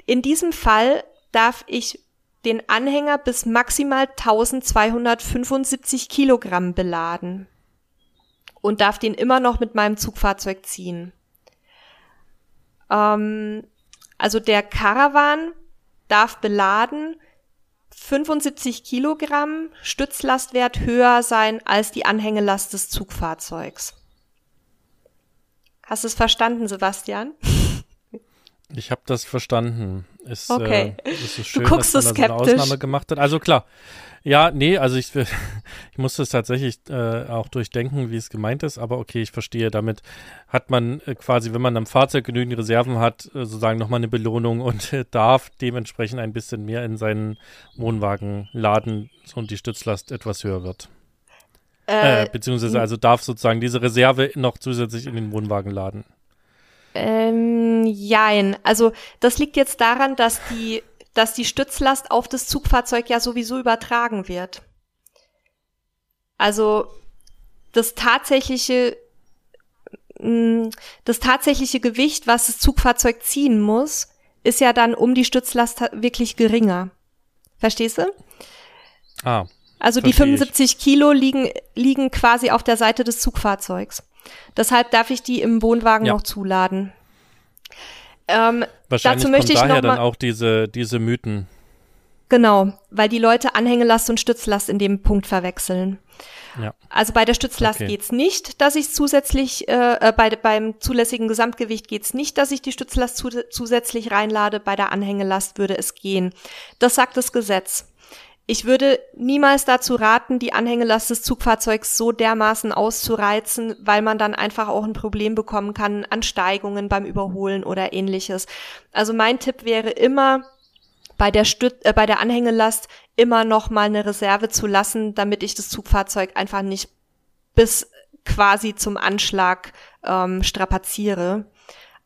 In diesem Fall darf ich den Anhänger bis maximal 1275 Kilogramm beladen und darf den immer noch mit meinem Zugfahrzeug ziehen. Ähm, also der Caravan darf beladen 75 Kilogramm Stützlastwert höher sein als die Anhängelast des Zugfahrzeugs. Hast du es verstanden, Sebastian? Ich habe das verstanden. Ist, okay. Äh, ist es schön, du guckst dass man so eine Ausnahme gemacht hat. Also klar, ja, nee, also ich, ich musste es tatsächlich äh, auch durchdenken, wie es gemeint ist, aber okay, ich verstehe. Damit hat man äh, quasi, wenn man am Fahrzeug genügend Reserven hat, äh, sozusagen nochmal eine Belohnung und äh, darf dementsprechend ein bisschen mehr in seinen Wohnwagen laden und die Stützlast etwas höher wird. Äh, äh, beziehungsweise also darf sozusagen diese Reserve noch zusätzlich in den Wohnwagen laden. Ähm, jein. Also das liegt jetzt daran, dass die dass die Stützlast auf das Zugfahrzeug ja sowieso übertragen wird. Also das tatsächliche mm, das tatsächliche Gewicht, was das Zugfahrzeug ziehen muss, ist ja dann um die Stützlast wirklich geringer. Verstehst du? Ah. Also die 75 ich. Kilo liegen, liegen quasi auf der Seite des Zugfahrzeugs. Deshalb darf ich die im Wohnwagen ja. noch zuladen. Ähm, Wahrscheinlich dazu möchte ich daher dann auch diese, diese Mythen. Genau, weil die Leute Anhängelast und Stützlast in dem Punkt verwechseln. Ja. Also bei der Stützlast okay. geht's nicht, dass ich zusätzlich, äh, äh, bei, beim zulässigen Gesamtgewicht geht's nicht, dass ich die Stützlast zu, zusätzlich reinlade. Bei der Anhängelast würde es gehen. Das sagt das Gesetz. Ich würde niemals dazu raten, die Anhängelast des Zugfahrzeugs so dermaßen auszureizen, weil man dann einfach auch ein Problem bekommen kann an Steigungen beim Überholen oder ähnliches. Also mein Tipp wäre immer, bei der, Stüt äh, bei der Anhängelast immer noch mal eine Reserve zu lassen, damit ich das Zugfahrzeug einfach nicht bis quasi zum Anschlag ähm, strapaziere.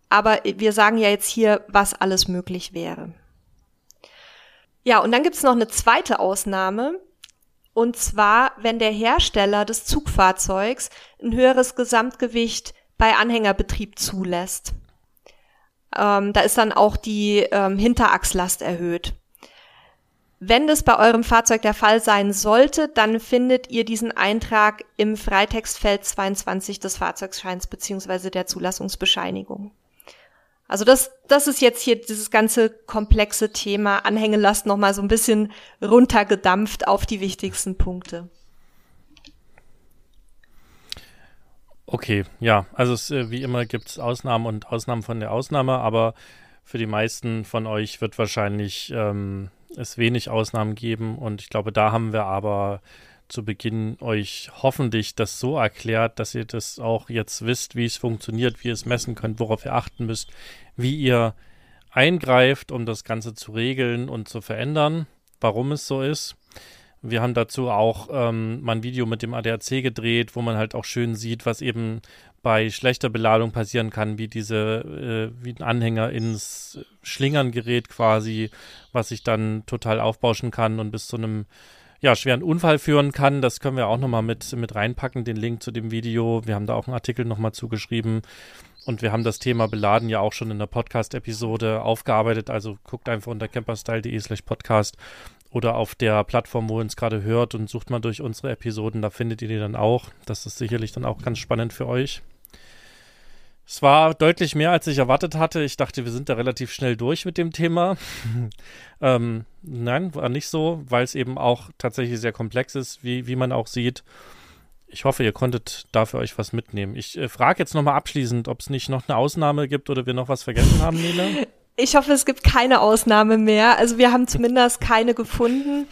Aber wir sagen ja jetzt hier, was alles möglich wäre. Ja, und dann gibt's noch eine zweite Ausnahme. Und zwar, wenn der Hersteller des Zugfahrzeugs ein höheres Gesamtgewicht bei Anhängerbetrieb zulässt. Ähm, da ist dann auch die ähm, Hinterachslast erhöht. Wenn das bei eurem Fahrzeug der Fall sein sollte, dann findet ihr diesen Eintrag im Freitextfeld 22 des Fahrzeugscheins beziehungsweise der Zulassungsbescheinigung. Also das, das ist jetzt hier dieses ganze komplexe Thema Anhängelast nochmal so ein bisschen runtergedampft auf die wichtigsten Punkte. Okay, ja, also es, äh, wie immer gibt es Ausnahmen und Ausnahmen von der Ausnahme, aber für die meisten von euch wird wahrscheinlich ähm, es wenig Ausnahmen geben und ich glaube, da haben wir aber zu Beginn euch hoffentlich das so erklärt, dass ihr das auch jetzt wisst, wie es funktioniert, wie ihr es messen könnt, worauf ihr achten müsst, wie ihr eingreift, um das Ganze zu regeln und zu verändern, warum es so ist. Wir haben dazu auch ähm, mal ein Video mit dem ADAC gedreht, wo man halt auch schön sieht, was eben bei schlechter Beladung passieren kann, wie diese, äh, wie ein Anhänger ins Schlingern gerät quasi, was sich dann total aufbauschen kann und bis zu einem ja, schweren Unfall führen kann. Das können wir auch nochmal mit, mit reinpacken, den Link zu dem Video. Wir haben da auch einen Artikel nochmal zugeschrieben. Und wir haben das Thema Beladen ja auch schon in der Podcast-Episode aufgearbeitet. Also guckt einfach unter camperstyle.de slash podcast oder auf der Plattform, wo ihr uns gerade hört und sucht mal durch unsere Episoden, da findet ihr die dann auch. Das ist sicherlich dann auch ganz spannend für euch. Es war deutlich mehr, als ich erwartet hatte. Ich dachte, wir sind da relativ schnell durch mit dem Thema. ähm, nein, war nicht so, weil es eben auch tatsächlich sehr komplex ist, wie, wie man auch sieht. Ich hoffe, ihr konntet dafür euch was mitnehmen. Ich äh, frage jetzt nochmal abschließend, ob es nicht noch eine Ausnahme gibt oder wir noch was vergessen haben, Nele. Ich hoffe, es gibt keine Ausnahme mehr. Also wir haben zumindest keine gefunden.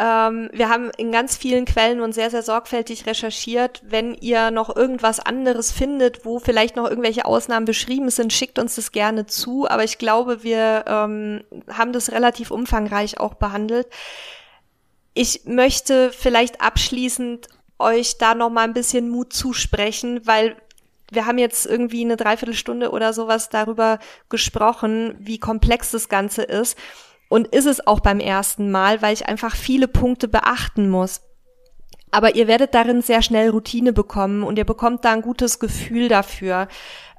Ähm, wir haben in ganz vielen Quellen und sehr, sehr sorgfältig recherchiert. Wenn ihr noch irgendwas anderes findet, wo vielleicht noch irgendwelche Ausnahmen beschrieben sind, schickt uns das gerne zu. Aber ich glaube, wir ähm, haben das relativ umfangreich auch behandelt. Ich möchte vielleicht abschließend euch da noch mal ein bisschen Mut zusprechen, weil wir haben jetzt irgendwie eine Dreiviertelstunde oder sowas darüber gesprochen, wie komplex das Ganze ist. Und ist es auch beim ersten Mal, weil ich einfach viele Punkte beachten muss. Aber ihr werdet darin sehr schnell Routine bekommen und ihr bekommt da ein gutes Gefühl dafür,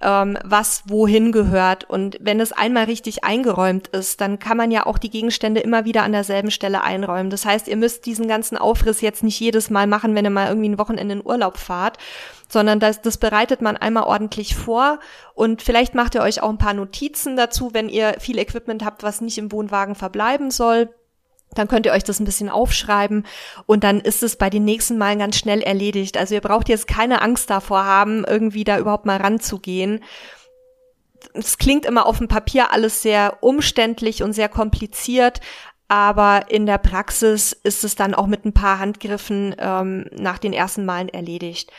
ähm, was wohin gehört. Und wenn es einmal richtig eingeräumt ist, dann kann man ja auch die Gegenstände immer wieder an derselben Stelle einräumen. Das heißt, ihr müsst diesen ganzen Aufriss jetzt nicht jedes Mal machen, wenn ihr mal irgendwie ein Wochenende in Urlaub fahrt, sondern das, das bereitet man einmal ordentlich vor und vielleicht macht ihr euch auch ein paar Notizen dazu, wenn ihr viel Equipment habt, was nicht im Wohnwagen verbleiben soll. Dann könnt ihr euch das ein bisschen aufschreiben und dann ist es bei den nächsten Malen ganz schnell erledigt. Also ihr braucht jetzt keine Angst davor haben, irgendwie da überhaupt mal ranzugehen. Es klingt immer auf dem Papier alles sehr umständlich und sehr kompliziert, aber in der Praxis ist es dann auch mit ein paar Handgriffen ähm, nach den ersten Malen erledigt.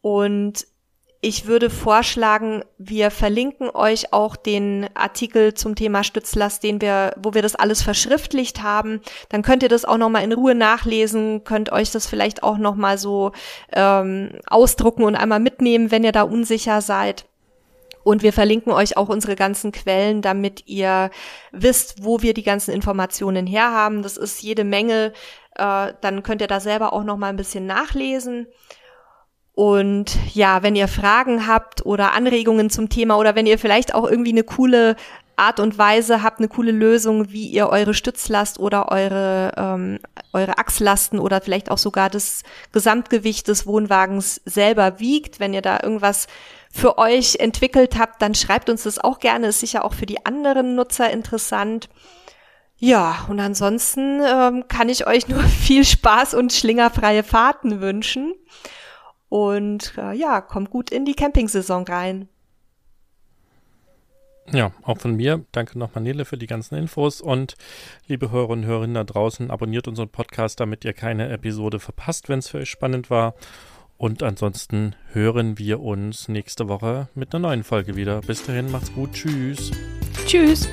Und ich würde vorschlagen, wir verlinken euch auch den Artikel zum Thema Stützlast, den wir, wo wir das alles verschriftlicht haben. Dann könnt ihr das auch nochmal in Ruhe nachlesen, könnt euch das vielleicht auch nochmal so ähm, ausdrucken und einmal mitnehmen, wenn ihr da unsicher seid. Und wir verlinken euch auch unsere ganzen Quellen, damit ihr wisst, wo wir die ganzen Informationen herhaben. Das ist jede Menge. Äh, dann könnt ihr da selber auch nochmal ein bisschen nachlesen. Und ja, wenn ihr Fragen habt oder Anregungen zum Thema oder wenn ihr vielleicht auch irgendwie eine coole Art und Weise habt, eine coole Lösung, wie ihr eure Stützlast oder eure, ähm, eure Achslasten oder vielleicht auch sogar das Gesamtgewicht des Wohnwagens selber wiegt, wenn ihr da irgendwas für euch entwickelt habt, dann schreibt uns das auch gerne, ist sicher auch für die anderen Nutzer interessant. Ja, und ansonsten ähm, kann ich euch nur viel Spaß und schlingerfreie Fahrten wünschen. Und äh, ja, kommt gut in die Campingsaison rein. Ja, auch von mir. Danke nochmal, Nele, für die ganzen Infos. Und liebe Hörerinnen und Hörer da draußen, abonniert unseren Podcast, damit ihr keine Episode verpasst, wenn es für euch spannend war. Und ansonsten hören wir uns nächste Woche mit einer neuen Folge wieder. Bis dahin, macht's gut. Tschüss. Tschüss.